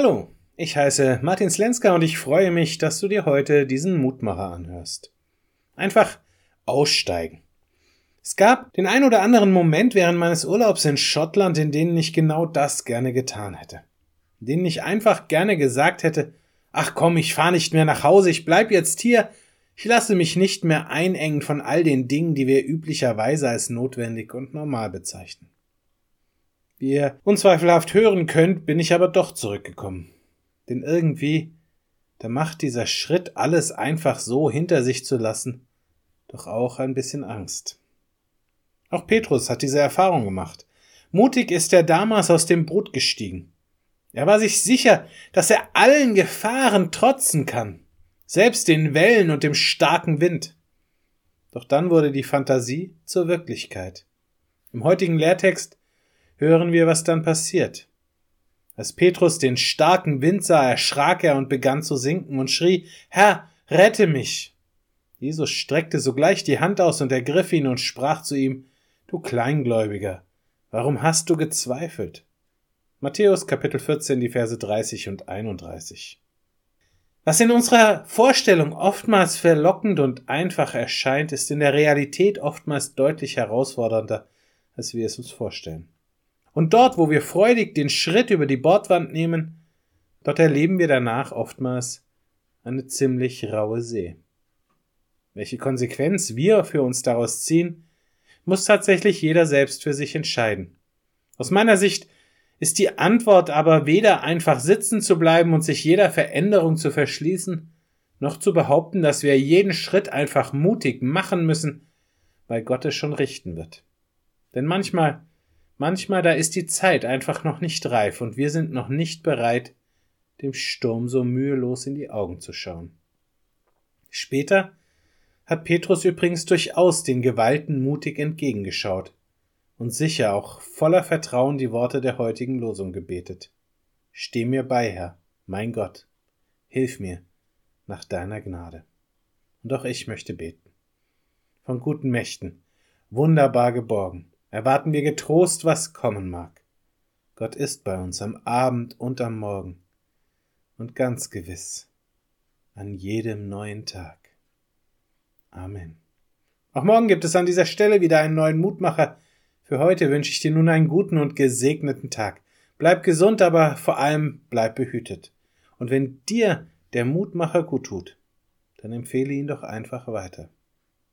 Hallo, ich heiße Martin Slenska und ich freue mich, dass du dir heute diesen Mutmacher anhörst. Einfach aussteigen. Es gab den ein oder anderen Moment während meines Urlaubs in Schottland, in denen ich genau das gerne getan hätte. In denen ich einfach gerne gesagt hätte, ach komm, ich fahr nicht mehr nach Hause, ich bleib jetzt hier, ich lasse mich nicht mehr einengen von all den Dingen, die wir üblicherweise als notwendig und normal bezeichnen. Wie ihr unzweifelhaft hören könnt, bin ich aber doch zurückgekommen. Denn irgendwie, da macht dieser Schritt, alles einfach so hinter sich zu lassen, doch auch ein bisschen Angst. Auch Petrus hat diese Erfahrung gemacht. Mutig ist er damals aus dem Boot gestiegen. Er war sich sicher, dass er allen Gefahren trotzen kann, selbst den Wellen und dem starken Wind. Doch dann wurde die Fantasie zur Wirklichkeit. Im heutigen Lehrtext hören wir, was dann passiert. Als Petrus den starken Wind sah, erschrak er und begann zu sinken und schrie, Herr, rette mich! Jesus streckte sogleich die Hand aus und ergriff ihn und sprach zu ihm, Du Kleingläubiger, warum hast du gezweifelt? Matthäus Kapitel 14, die Verse 30 und 31. Was in unserer Vorstellung oftmals verlockend und einfach erscheint, ist in der Realität oftmals deutlich herausfordernder, als wir es uns vorstellen. Und dort, wo wir freudig den Schritt über die Bordwand nehmen, dort erleben wir danach oftmals eine ziemlich raue See. Welche Konsequenz wir für uns daraus ziehen, muss tatsächlich jeder selbst für sich entscheiden. Aus meiner Sicht ist die Antwort aber weder einfach sitzen zu bleiben und sich jeder Veränderung zu verschließen, noch zu behaupten, dass wir jeden Schritt einfach mutig machen müssen, weil Gott es schon richten wird. Denn manchmal Manchmal da ist die Zeit einfach noch nicht reif und wir sind noch nicht bereit, dem Sturm so mühelos in die Augen zu schauen. Später hat Petrus übrigens durchaus den Gewalten mutig entgegengeschaut und sicher auch voller Vertrauen die Worte der heutigen Losung gebetet. Steh mir bei, Herr, mein Gott, hilf mir nach deiner Gnade. Und auch ich möchte beten. Von guten Mächten, wunderbar geborgen, erwarten wir getrost, was kommen mag. Gott ist bei uns am Abend und am Morgen und ganz gewiss an jedem neuen Tag. Amen. Auch morgen gibt es an dieser Stelle wieder einen neuen Mutmacher. Für heute wünsche ich dir nun einen guten und gesegneten Tag. Bleib gesund, aber vor allem bleib behütet. Und wenn dir der Mutmacher gut tut, dann empfehle ihn doch einfach weiter.